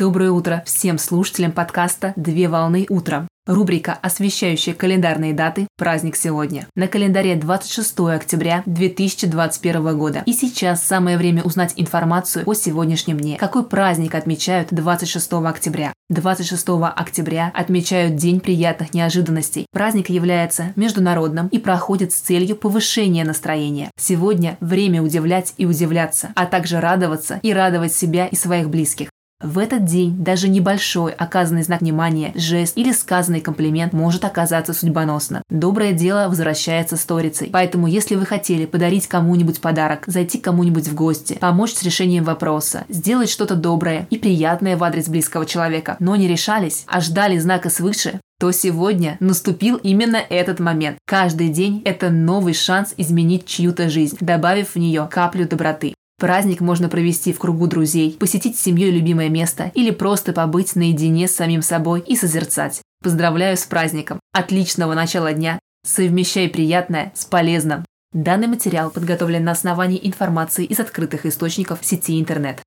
Доброе утро всем слушателям подкаста «Две волны утром». Рубрика, освещающая календарные даты «Праздник сегодня». На календаре 26 октября 2021 года. И сейчас самое время узнать информацию о сегодняшнем дне. Какой праздник отмечают 26 октября? 26 октября отмечают День приятных неожиданностей. Праздник является международным и проходит с целью повышения настроения. Сегодня время удивлять и удивляться, а также радоваться и радовать себя и своих близких. В этот день даже небольшой оказанный знак внимания, жест или сказанный комплимент может оказаться судьбоносным. Доброе дело возвращается сторицей. Поэтому, если вы хотели подарить кому-нибудь подарок, зайти кому-нибудь в гости, помочь с решением вопроса, сделать что-то доброе и приятное в адрес близкого человека, но не решались, а ждали знака свыше, то сегодня наступил именно этот момент. Каждый день – это новый шанс изменить чью-то жизнь, добавив в нее каплю доброты. Праздник можно провести в кругу друзей, посетить с семьей любимое место или просто побыть наедине с самим собой и созерцать. Поздравляю с праздником! Отличного начала дня! Совмещай приятное с полезным! Данный материал подготовлен на основании информации из открытых источников сети интернет.